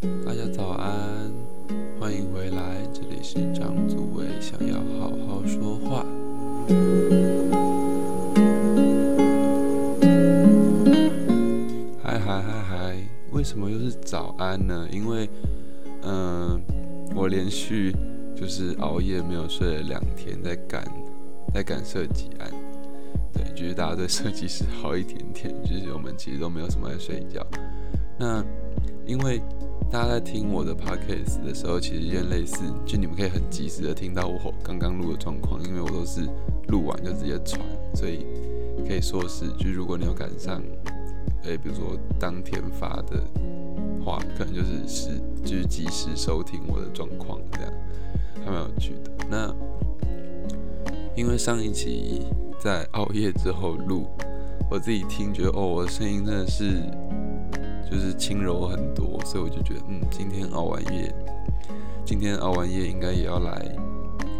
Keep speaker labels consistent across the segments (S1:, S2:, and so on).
S1: 大家早安，欢迎回来，这里是张祖伟，想要好好说话。嗨嗨嗨嗨，为什么又是早安呢？因为，嗯，我连续就是熬夜没有睡了两天，在赶在赶设计案。对，就是大家对设计师好一点点，就是我们其实都没有什么在睡觉。那因为大家在听我的 podcast 的时候，其实有点类似，就你们可以很及时的听到我刚刚录的状况，因为我都是录完就直接传，所以可以说是，就如果你有赶上，诶，比如说当天发的话，可能就是是就是及时收听我的状况，这样还蛮有趣的。那因为上一期在熬夜之后录，我自己听觉得哦，我的声音真的是。就是轻柔很多，所以我就觉得，嗯，今天熬完夜，今天熬完夜应该也要来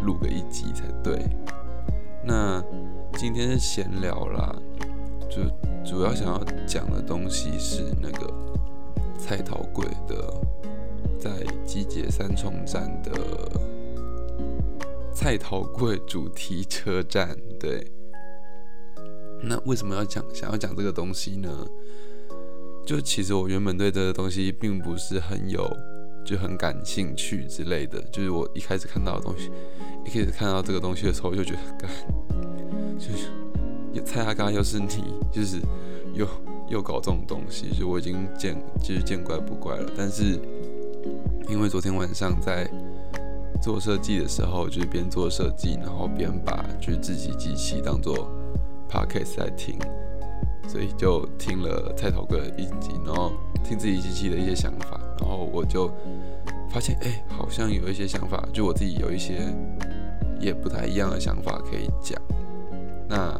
S1: 录个一集才对。那今天是闲聊啦，就主要想要讲的东西是那个蔡桃贵的在集结三重站的蔡桃贵主题车站。对，那为什么要讲想要讲这个东西呢？就其实我原本对这个东西并不是很有，就很感兴趣之类的。就是我一开始看到的东西，一开始看到这个东西的时候，就觉得，干，就是蔡阿刚又是你，就是又又搞这种东西，就我已经见，就是见怪不怪了。但是因为昨天晚上在做设计的时候，就是边做设计，然后边把就是自己机器当做 podcast 在听。所以就听了菜头哥一集，然后听自己机器的一些想法，然后我就发现，哎，好像有一些想法，就我自己有一些也不太一样的想法可以讲。那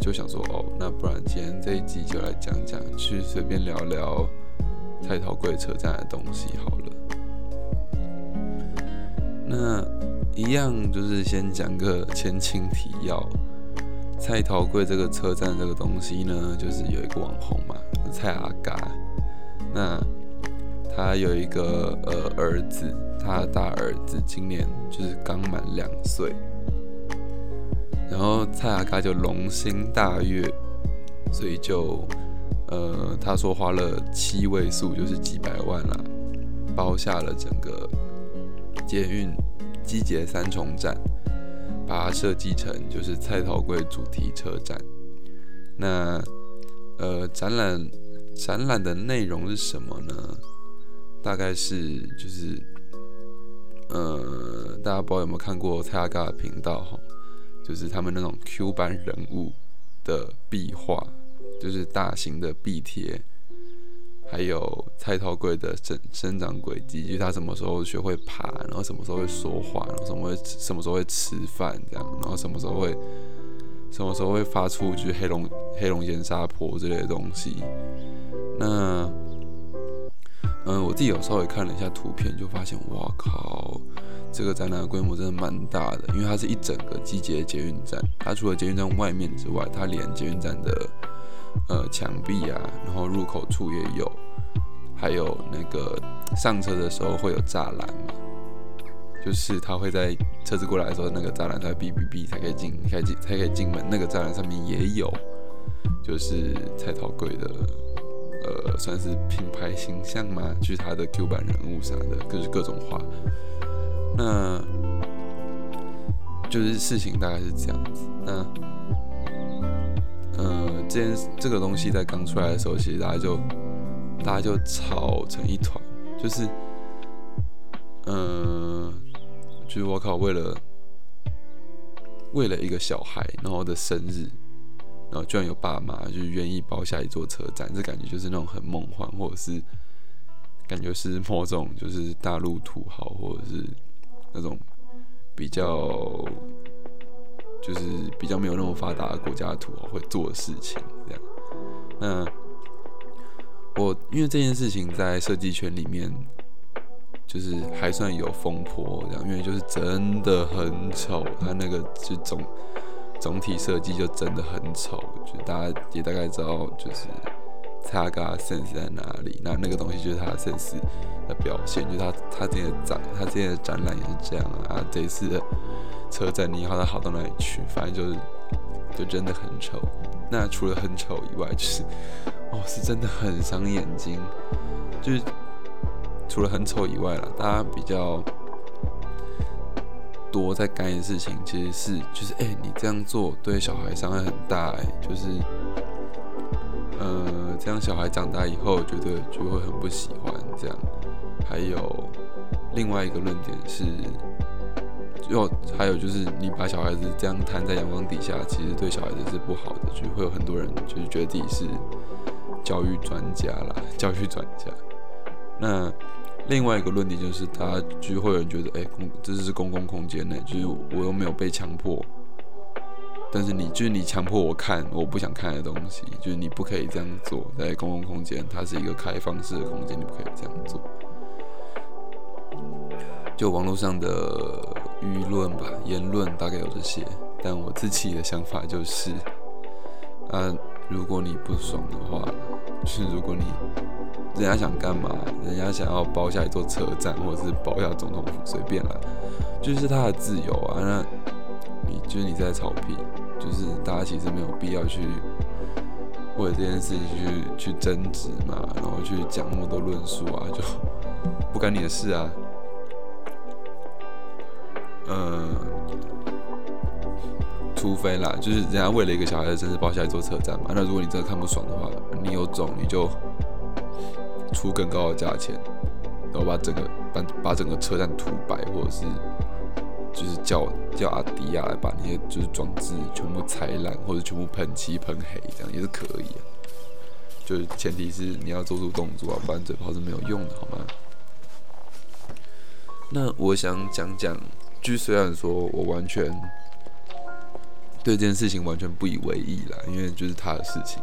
S1: 就想说，哦，那不然今天这一集就来讲讲，去随便聊聊菜头贵车站的东西好了。那一样就是先讲个前情提要。蔡桃贵这个车站这个东西呢，就是有一个网红嘛，蔡阿嘎。那他有一个呃儿子，他的大儿子今年就是刚满两岁。然后蔡阿嘎就龙心大悦，所以就呃他说花了七位数，就是几百万啦，包下了整个捷运机捷三重站。把它设计成就是蔡桃贵主题车展。那呃，展览展览的内容是什么呢？大概是就是呃，大家不知道有没有看过蔡阿嘎的频道哈？就是他们那种 Q 版人物的壁画，就是大型的壁贴。还有蔡桃贵的生生长轨迹，就是它什么时候学会爬，然后什么时候会说话，然后什么会什么时候会吃饭这样，然后什么时候会什么时候会发出就是黑龙黑龙岩沙坡之类的东西。那嗯，我自己有稍微看了一下图片，就发现哇靠，这个展览的规模真的蛮大的，因为它是一整个机捷捷运站，它除了捷运站外面之外，它连捷运站的。呃，墙壁啊，然后入口处也有，还有那个上车的时候会有栅栏嘛，就是他会在车子过来的时候，那个栅栏在哔哔哔才可以进，才进才可以进门。那个栅栏上面也有，就是蔡桃贵的，呃，算是品牌形象嘛，就是他的 Q 版人物啥的，就是各种画。那就是事情大概是这样子。那。呃，这件这个东西在刚出来的时候，其实大家就大家就吵成一团，就是，嗯，就是我靠，为了为了一个小孩，然后的生日，然后居然有爸妈就是愿意包下一座车站，这感觉就是那种很梦幻，或者是感觉是某种就是大陆土豪，或者是那种比较。就是比较没有那么发达的国家土豪会做的事情，这样。那我因为这件事情在设计圈里面，就是还算有风波，这样，因为就是真的很丑，它那个就总总体设计就真的很丑，就大家也大概知道，就是他嘎 sense 在哪里？那那个东西就是他的 sense 的表现，就是他他之前的展，他之前的展览也是这样啊。这一次的车展，你好，他好到哪里去？反正就是，就真的很丑。那除了很丑以外，就是哦，是真的很伤眼睛。就是除了很丑以外了，大家比较多在干的事情，其实是就是哎，你这样做对小孩伤害很大哎，就是呃，这样小孩长大以后觉得就会很不喜欢这样。还有另外一个论点是。又还有就是，你把小孩子这样摊在阳光底下，其实对小孩子是不好的，就会有很多人就是觉得自己是教育专家啦，教育专家。那另外一个论点就是，他就会有人觉得，哎，公这是公共空间呢，就是我又没有被强迫，但是你就是你强迫我看我不想看的东西，就是你不可以这样做，在公共空间，它是一个开放式的空间，你不可以这样做。就网络上的。舆论吧，言论大概有这些，但我自己的想法就是，啊，如果你不爽的话，就是如果你人家想干嘛，人家想要包下一座车站，或者是包下总统府，随便啦，就是他的自由啊。那你就是你在草皮，就是大家其实没有必要去为了这件事情去去争执嘛，然后去讲那么多论述啊，就 不干你的事啊。嗯，除非啦，就是人家为了一个小孩的生日包下一座车站嘛。那如果你真的看不爽的话，你有种你就出更高的价钱，然后把整个把把整个车站涂白，或者是就是叫叫阿迪亚来把那些就是装置全部拆烂，或者全部喷漆喷黑，这样也是可以啊。就是前提是你要做出动作啊，不然嘴炮是没有用的，好吗？那我想讲讲。就虽然说我完全对这件事情完全不以为意啦，因为就是他的事情，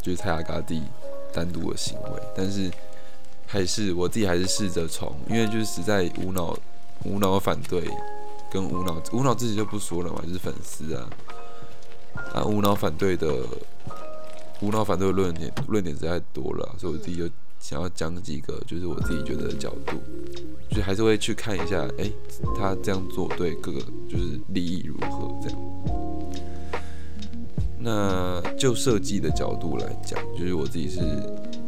S1: 就是泰亚嘎蒂单独的行为，但是还是我自己还是试着从，因为就是实在无脑无脑反对，跟无脑无脑自己就不说了嘛，就是粉丝啊啊无脑反对的无脑反对的论点论点实在多了，所以我自己就。想要讲几个，就是我自己觉得的角度，就还是会去看一下，哎，他这样做对各个就是利益如何这样。那就设计的角度来讲，就是我自己是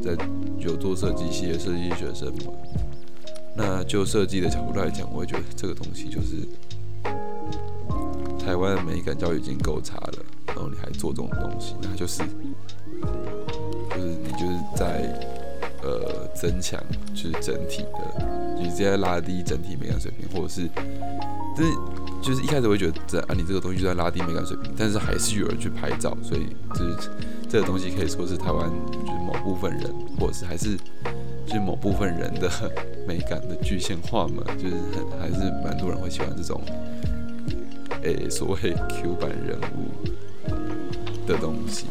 S1: 在有做设计系的设计学生嘛。那就设计的角度来讲，我会觉得这个东西就是台湾的美感教育已经够差了，然后你还做这种东西，那就是就是你就是在。呃，增强就是整体的，就直接拉低整体美感水平，或者是，就是就是一开始会觉得这啊，你这个东西就在拉低美感水平，但是还是有人去拍照，所以就是这个东西可以说是台湾就是某部分人，或者是还是就是某部分人的美感的具现化嘛，就是很还是蛮多人会喜欢这种，诶，所谓 Q 版人物的东西。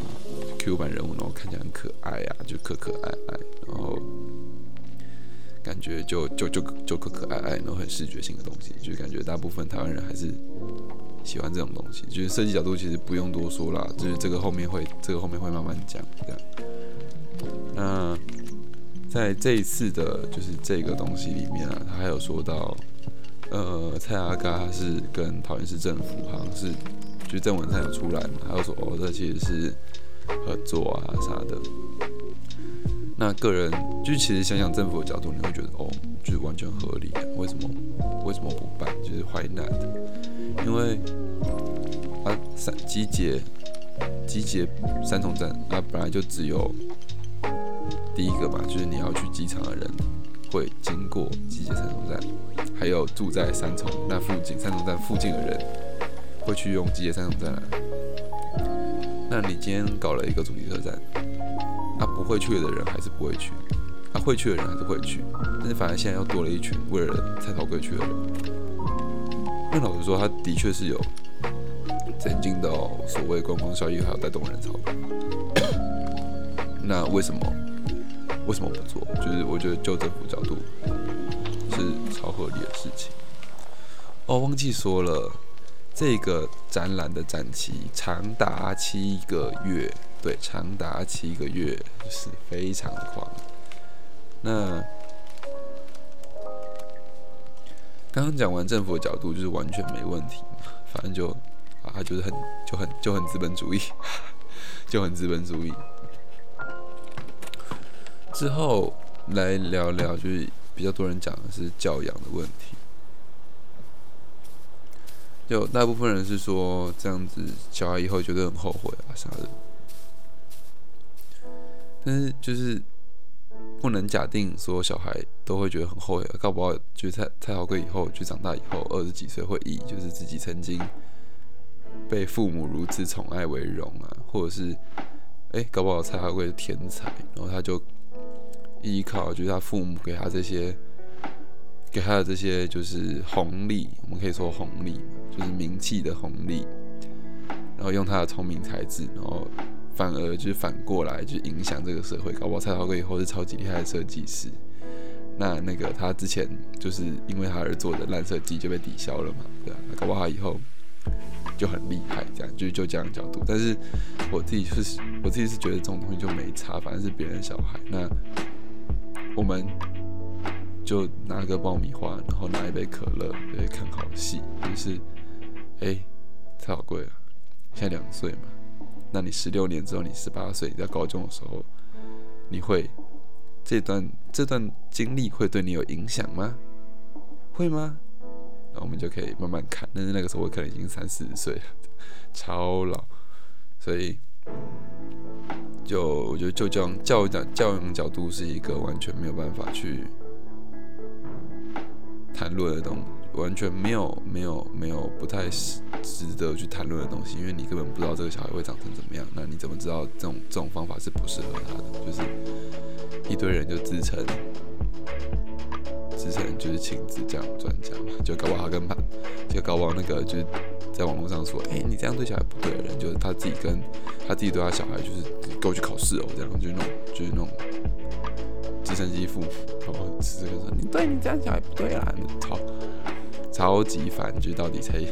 S1: Q 版人物，然后看起来很可爱啊，就可可爱爱，然后感觉就就就就可可爱爱，然后很视觉性的东西，就感觉大部分台湾人还是喜欢这种东西。就是设计角度其实不用多说啦，就是这个后面会这个后面会慢慢讲这样。那在这一次的就是这个东西里面啊，他还有说到，呃，蔡阿嘎是跟桃园市政府好像是，就正文上有出来嘛，他有说哦，这其实是。合作啊啥的，那个人就其实想想政府的角度，你会觉得哦，就是完全合理。为什么？为什么不办？就是 why not？因为啊，三集结集结三重站啊，本来就只有第一个嘛，就是你要去机场的人会经过集结三重站，还有住在三重那附近三重站附近的人会去用集结三重站。那你今天搞了一个主题车站，啊，不会去的人还是不会去，啊，会去的人还是会去，但是反而现在又多了一群为了蔡桃贵去的人。那老实说，他的确是有曾经的所谓观光效益，还有带动人潮。那为什么为什么不做？就是我觉得就政府角度是超合理的事情。哦，忘记说了。这个展览的展期长达七个月，对，长达七个月，就是非常狂。那刚刚讲完政府的角度，就是完全没问题，反正就啊，就是很就很就很资本主义，就很资本主义。之后来聊聊，就是比较多人讲的是教养的问题。就大部分人是说这样子，小孩以后觉得很后悔啊啥的。但是就是不能假定说小孩都会觉得很后悔啊，搞不好就是蔡蔡豪贵以后就长大以后二十几岁会以就是自己曾经被父母如此宠爱为荣啊，或者是哎搞不好蔡豪贵是天才，然后他就依靠就是他父母给他这些给他的这些就是红利，我们可以说红利就是名气的红利，然后用他的聪明才智，然后。反而就是反过来，就影响这个社会。搞不好蔡桃哥以后是超级厉害的设计师，那那个他之前就是因为他而做的烂设计就被抵消了嘛，对啊，搞不好以后就很厉害，这样就就这样角度。但是我自己是，我自己是觉得这种东西就没差，反正是别人小孩，那我们就拿个爆米花，然后拿一杯可乐，对，看好戏。就是，哎，太好贵了，现在两岁嘛。那你十六年之后，你十八岁在高中的时候，你会这段这段经历会对你有影响吗？会吗？那我们就可以慢慢看。但是那个时候我可能已经三四十岁了，超老，所以就我觉得就教教教教养角度是一个完全没有办法去谈论的东西。完全没有没有没有不太值得去谈论的东西，因为你根本不知道这个小孩会长成怎么样。那你怎么知道这种这种方法是不适合他的？就是一堆人就自称自称就是亲子这样专家嘛，就搞不好跟他就搞不好那个就是在网络上说，哎，你这样对小孩不对的人，就是他自己跟他自己对他小孩就是给我去考试哦，这样就是那种就是那种直升机父母，然后直接说你对你这样小孩不对啊，操！超级烦，就到底谁，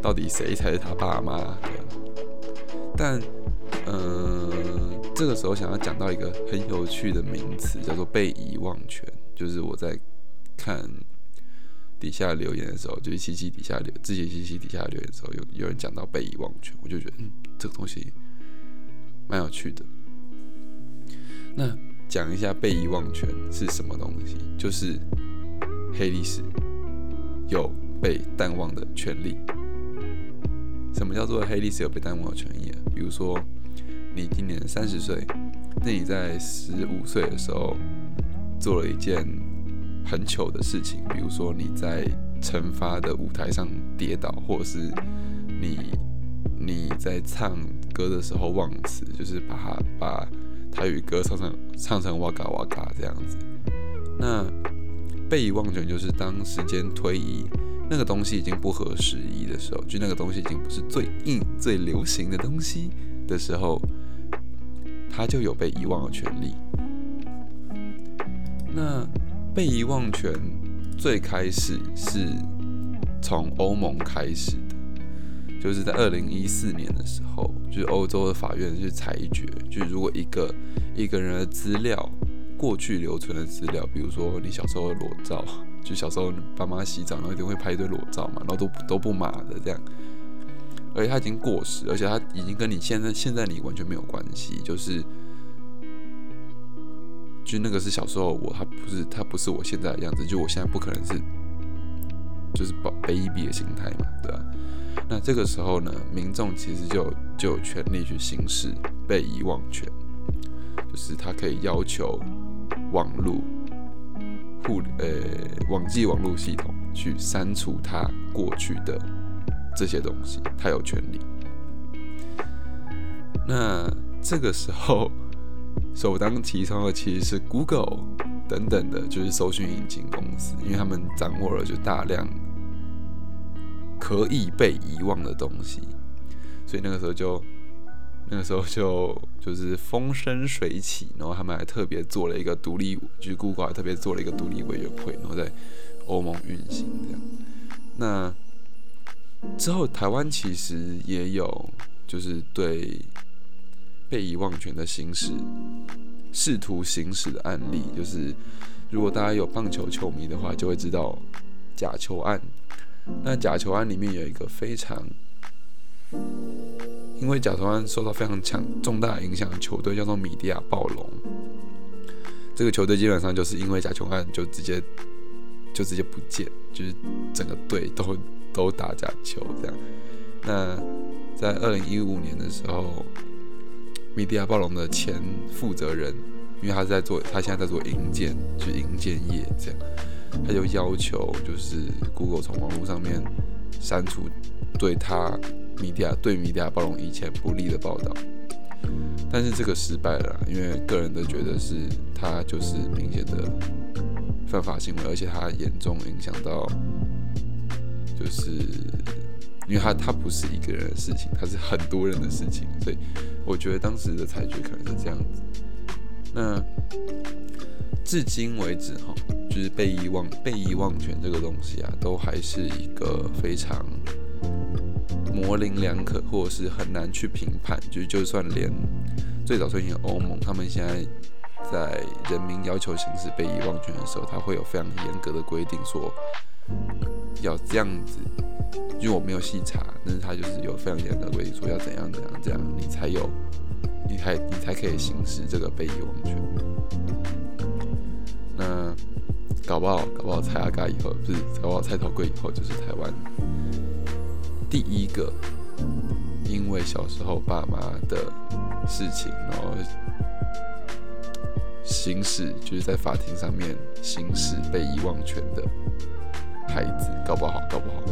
S1: 到底谁才是他爸妈？但，嗯，这个时候想要讲到一个很有趣的名词，叫做被遗忘权。就是我在看底下留言的时候，就是七七底下留，自己七七底下留言的时候，有有人讲到被遗忘权，我就觉得，嗯，这个东西蛮有趣的。那讲一下被遗忘权是什么东西？就是黑历史。有被淡忘的权利。什么叫做黑历史有被淡忘的权益啊？比如说，你今年三十岁，那你在十五岁的时候做了一件很糗的事情，比如说你在惩罚的舞台上跌倒，或者是你你在唱歌的时候忘词，就是把它把台语歌唱成唱成哇嘎哇嘎这样子。那被遗忘权就是当时间推移，那个东西已经不合时宜的时候，就那个东西已经不是最硬、最流行的东西的时候，它就有被遗忘的权利。那被遗忘权最开始是从欧盟开始的，就是在二零一四年的时候，就是欧洲的法院去裁决，就是如果一个一个人的资料。过去留存的资料，比如说你小时候的裸照，就小时候爸妈洗澡，然后一定会拍一堆裸照嘛，然后都都不码的这样，而且它已经过时，而且它已经跟你现在现在你完全没有关系，就是，就那个是小时候我，他不是他不是我现在的样子，就我现在不可能是，就是保 baby 的心态嘛，对吧？那这个时候呢，民众其实就就有权利去行使被遗忘权，就是他可以要求。网络互呃网际网络系统去删除他过去的这些东西，他有权利。那这个时候首当其冲的其实是 Google 等等的，就是搜寻引擎公司，因为他们掌握了就大量可以被遗忘的东西，所以那个时候就。那个时候就就是风生水起，然后他们还特别做了一个独立，就是 Google 还特别做了一个独立委员会，然后在欧盟运行这样。那之后台湾其实也有，就是对被遗忘权的行使，试图行使的案例，就是如果大家有棒球球迷的话，就会知道假球案。那假球案里面有一个非常，因为假球案受到非常强重大影响的球队叫做米迪亚暴龙。这个球队基本上就是因为假球案就直接就直接不见，就是整个队都都打假球这样。那在二零一五年的时候，米迪亚暴龙的前负责人，因为他是在做，他现在在做银建，就是银建业这样，他就要求就是 Google 从网络上面删除对他米迪亚对米迪亚暴龙以前不利的报道。但是这个失败了，因为个人的觉得是他就是明显的犯法行为，而且他严重影响到，就是因为他他不是一个人的事情，他是很多人的事情，所以我觉得当时的裁决可能是这样子。那至今为止哈，就是被遗忘被遗忘权这个东西啊，都还是一个非常。模棱两可，或者是很难去评判。就是就算连最早推行欧盟，他们现在在人民要求行使被遗忘权的时候，他会有非常严格的规定，说要这样子。因为我没有细查，但是他就是有非常严格的规定，说要怎样怎样怎样，你才有，你才你才可以行使这个被遗忘权。那搞不好，搞不好蔡阿嘎以后，不是搞不好蔡头贵以后就是台湾。第一个，因为小时候爸妈的事情，然后行使就是在法庭上面行使被遗忘权的孩子，搞不好，搞不好。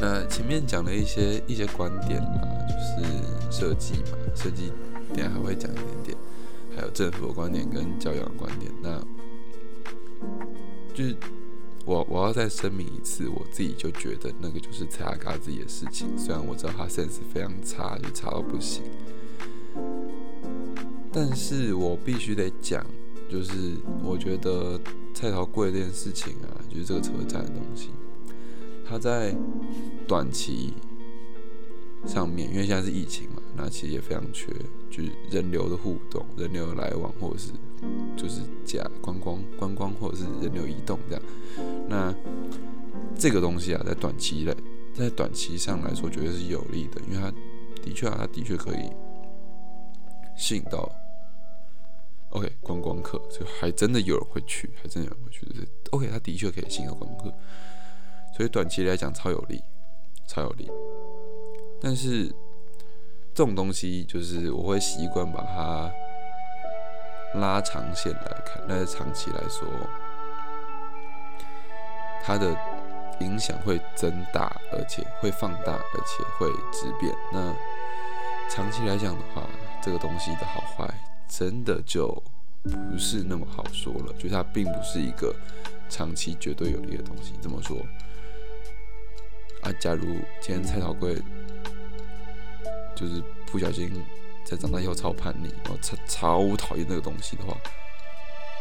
S1: 那前面讲了一些一些观点啦，就是设计嘛，设计点还会讲一点点，还有政府的观点跟教养观点，那就是。我我要再声明一次，我自己就觉得那个就是蔡阿嘎自己的事情。虽然我知道他 sense 非常差，就差到不行，但是我必须得讲，就是我觉得蔡桃贵这件事情啊，就是这个车站的东西，它在短期上面，因为现在是疫情嘛，那其实也非常缺，就是人流的互动、人流的来往，或者是。就是假观光、观光或者是人流移动这样，那这个东西啊，在短期内，在短期上来说，绝对是有利的，因为它的确啊，它的确可以吸引到 OK 观光客，就还真的有人会去，还真的有人会去，就是 OK，它的确可以吸引到观光客，所以短期来讲超有利，超有利。但是这种东西，就是我会习惯把它。拉长线来看，但是长期来说，它的影响会增大，而且会放大，而且会质变。那长期来讲的话，这个东西的好坏真的就不是那么好说了。就它并不是一个长期绝对有利的东西。怎么说？啊，假如今天蔡桃贵就是不小心。在长大以后超叛逆，然后超超讨厌那个东西的话，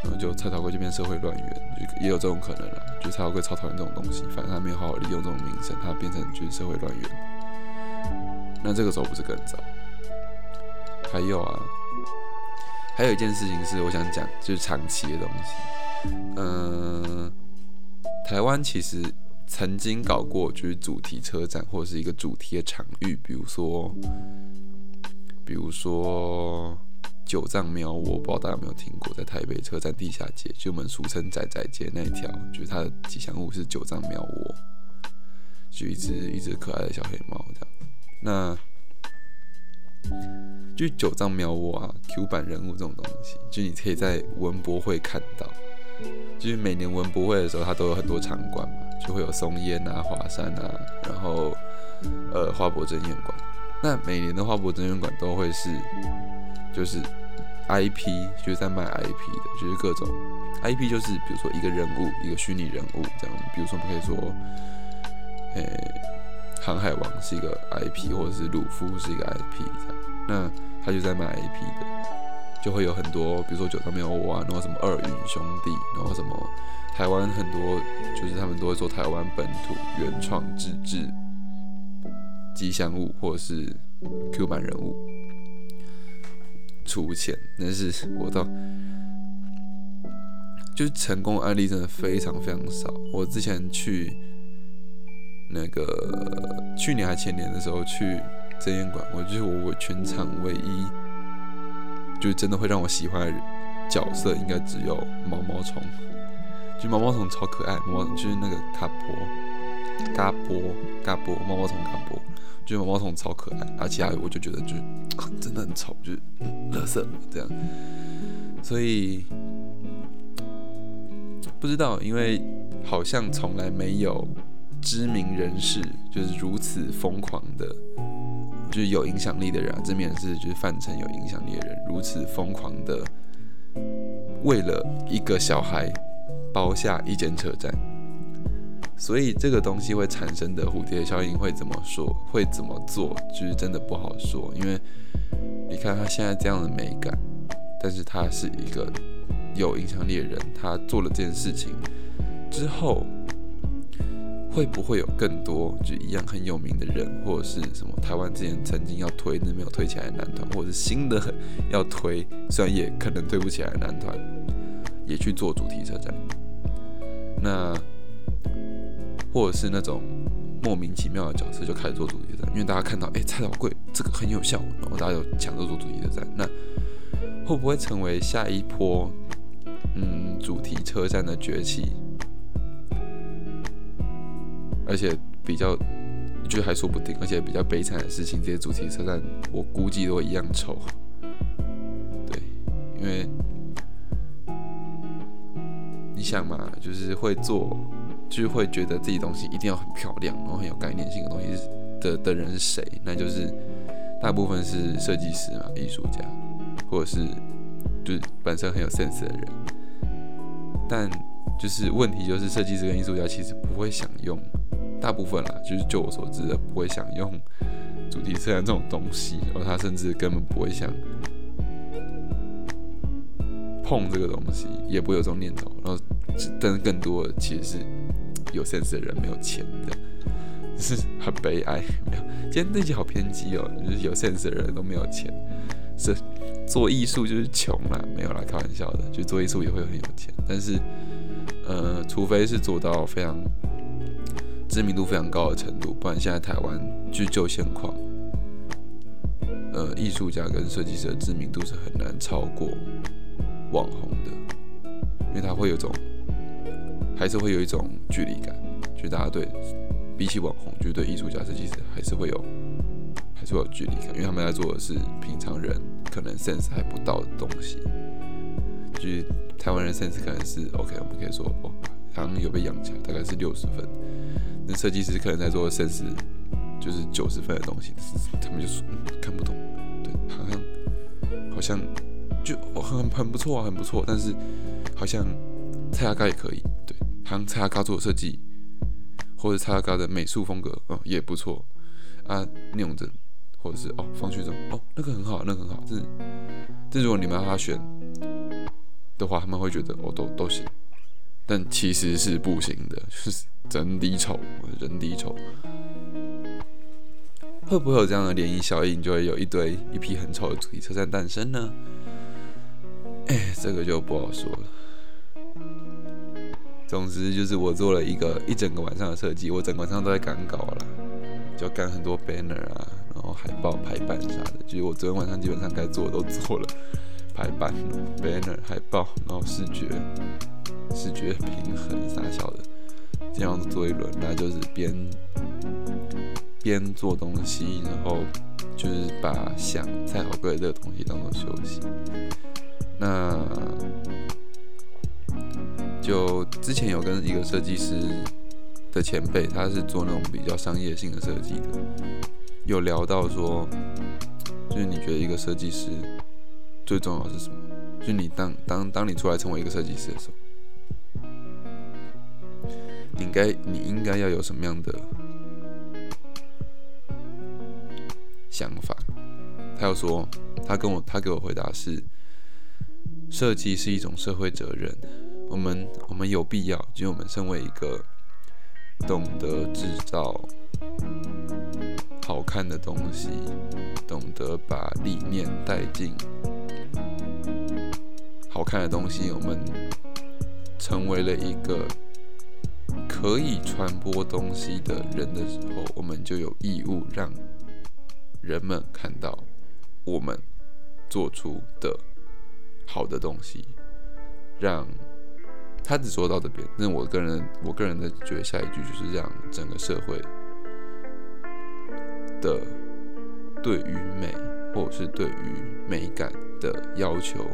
S1: 然后就蔡桃贵就变社会乱源，就也有这种可能了。就蔡桃贵超讨厌这种东西，反正他没有好好利用这种名声，他变成就是社会乱源。那这个时候不是更糟？还有啊，还有一件事情是我想讲，就是长期的东西。嗯，台湾其实曾经搞过就是主题车展或者是一个主题的场域，比如说。比如说九藏庙，我不知道大家有没有听过，在台北车站地下街，就我们俗称仔仔街那一条，就是它的吉祥物是九藏庙窝，就一只一只可爱的小黑猫这样。那就九藏庙窝啊，Q 版人物这种东西，就你可以在文博会看到，就是每年文博会的时候，它都有很多场馆嘛，就会有松烟啊、华山啊，然后呃花博珍宴馆。那每年的花博真人馆都会是，就是 IP，就是在卖 IP 的，就是各种 IP，就是比如说一个人物，一个虚拟人物这样。比如说，我们可以说，诶，航海王是一个 IP，或者是鲁夫是一个 IP 这样。那他就在卖 IP 的，就会有很多，比如说九张喵啊，然后什么二云兄弟，然后什么台湾很多，就是他们都会做台湾本土原创自制。吉祥物或者是 Q 版人物，出钱，但是我到就是成功案例真的非常非常少。我之前去那个去年还前年的时候去真言馆，我就是我我全场唯一就真的会让我喜欢的角色，应该只有毛毛虫。就毛毛虫超可爱，毛就是那个卡波、嘎波、嘎波，毛毛虫嘎波，就毛毛虫超可爱，而其他我就觉得就真的很丑，就是乐色这样。所以不知道，因为好像从来没有知名人士就是如此疯狂的，就是有影响力的人，知名人士就是范成有影响力的人，如此疯狂的为了一个小孩。包下一间车站，所以这个东西会产生的蝴蝶效应会怎么说？会怎么做？就是真的不好说。因为你看他现在这样的美感，但是他是一个有影响力的人，他做了这件事情之后，会不会有更多就一样很有名的人，或者是什么台湾之前曾经要推那没有推起来的男团，或者是新的要推，虽然也可能推不起来的男团，也去做主题车站？那，或者是那种莫名其妙的角色就开始做主题站，因为大家看到，哎，蔡老贵这个很有效，然后大家就抢着做主题的站。那会不会成为下一波，嗯，主题车站的崛起？而且比较，就还说不定，而且比较悲惨的事情，这些主题车站我估计都一样丑。对，因为。你想嘛，就是会做，就是会觉得自己东西一定要很漂亮，然后很有概念性的东西的的人是谁？那就是大部分是设计师嘛，艺术家，或者是就是本身很有 sense 的人。但就是问题就是，设计师跟艺术家其实不会想用，大部分啦，就是就我所知的，不会想用主题色这种东西，然后他甚至根本不会想。碰这个东西也不会有这种念头，然后，但是更多的其实是有 sense 的人没有钱的，是很悲哀。没有，今天那集好偏激哦，就是有 sense 的人都没有钱，是做艺术就是穷啦，没有啦，开玩笑的，就做艺术也会很有钱，但是，呃，除非是做到非常知名度非常高的程度，不然现在台湾就就现况，呃，艺术家跟设计师的知名度是很难超过。网红的，因为他会有种，还是会有一种距离感，就大家对比起网红，就对艺术家设计师还是会有，还是会有距离感，因为他们在做的是平常人可能 sense 还不到的东西。就是台湾人 sense 可能是 OK，我们可以说哦，好像有被养起来，大概是六十分。设计师可能在做 sense 就是九十分的东西，他们就说看不懂，对，好像好像。就很很不错啊，很不错，但是好像蔡阿嘎也可以，对，好像蔡阿嘎做的设计，或者蔡阿嘎的美术风格，哦，也不错啊。聂永真，或者是哦方旭中，哦，那个很好，那个很好。这这如果你们让他选的话，他们会觉得哦都都行，但其实是不行的，就是真低丑，人低丑。会不会有这样的涟漪效应，就会有一堆一批很丑的主题车站诞生呢？哎，这个就不好说了。总之就是我做了一个一整个晚上的设计，我整个晚上都在赶稿了，就赶很多 banner 啊，然后海报排版啥的。就是我昨天晚上基本上该做的都做了，排版、banner、海报，然后视觉、视觉平衡啥小的，这样做一轮，那就是边边做东西，然后就是把想蔡好贵这个东西当做休息。那就之前有跟一个设计师的前辈，他是做那种比较商业性的设计的，有聊到说，就是你觉得一个设计师最重要是什么？就是你当当当你出来成为一个设计师的时候，你应该你应该要有什么样的想法？他又说，他跟我他给我回答是。设计是一种社会责任，我们我们有必要，就我们身为一个懂得制造好看的东西，懂得把理念带进好看的东西，我们成为了一个可以传播东西的人的时候，我们就有义务让人们看到我们做出的好的东西，让他只说到这边。那我个人，我个人的觉得下一句就是让整个社会的对于美，或者是对于美感的要求。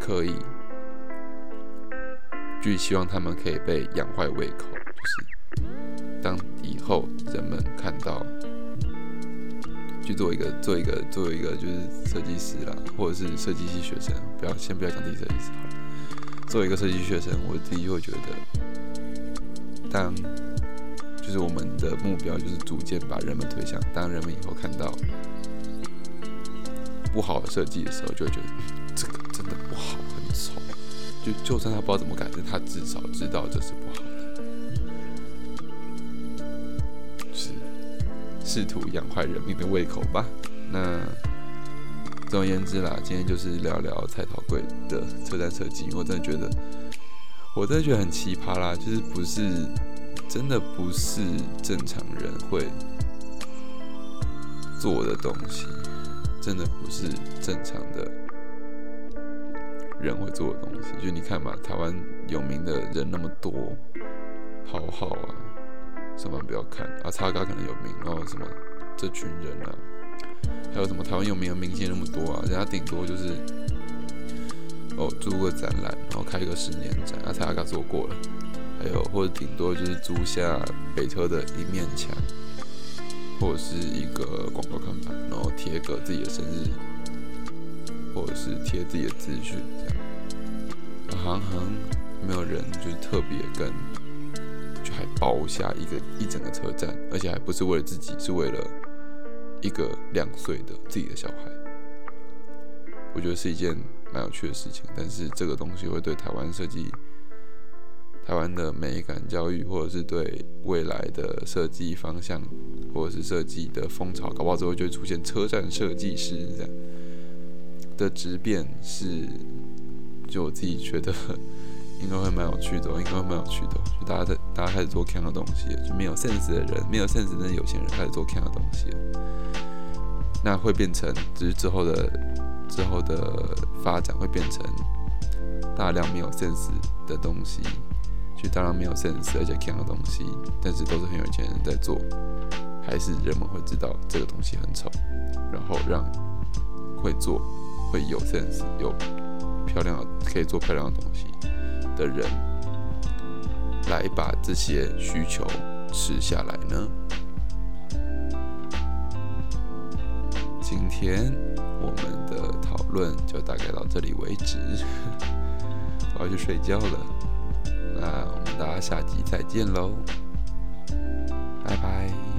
S1: 可以，就希望他们可以被养坏胃口，就是当以后人们看到，去做一个做一个做一个就是设计师啦，或者是设计系学生，不要先不要讲自己设计师好，作为一个设计学生，我自己会觉得，当就是我们的目标就是逐渐把人们推向，当人们以后看到不好的设计的时候，就会觉得。这个，就就算他不知道怎么改，但他至少知道这是不好的。是试图养坏人民的胃口吧？那总而言之啦，今天就是聊聊蔡桃贵的车站设计。我真的觉得，我真的觉得很奇葩啦，就是不是真的不是正常人会做的东西，真的不是正常的。人会做的东西，就你看嘛，台湾有名的人那么多，好好啊，千万不要看。啊，叉嘎可能有名，然后什么这群人啊，还有什么台湾有名的明星那么多啊，人家顶多就是哦租个展览，然后开个十年展，啊叉嘎做过了，还有或者顶多就是租下北车的一面墙，或者是一个广告看板，然后贴个自己的生日。或者是贴自己的资讯，这样，好像没有人就是特别跟，就还包下一个一整个车站，而且还不是为了自己，是为了一个两岁的自己的小孩。我觉得是一件蛮有趣的事情，但是这个东西会对台湾设计、台湾的美感教育，或者是对未来的设计方向，或者是设计的风潮，搞不好之后就会出现车站设计师这样。的质变是，就我自己觉得应该会蛮有趣的，应该会蛮有趣的。就大家在大家开始做 can 的东西，就没有 sense 的人，没有 sense 的有钱人开始做 can 的东西，那会变成，只是之后的之后的发展会变成大量没有 sense 的东西，就大量没有 sense 而且 can 的东西，但是都是很有钱人在做，还是人们会知道这个东西很丑，然后让会做。会有 sense、有漂亮的、可以做漂亮的东西的人，来把这些需求吃下来呢？今天我们的讨论就大概到这里为止，我要去睡觉了。那我们大家下集再见喽，拜拜。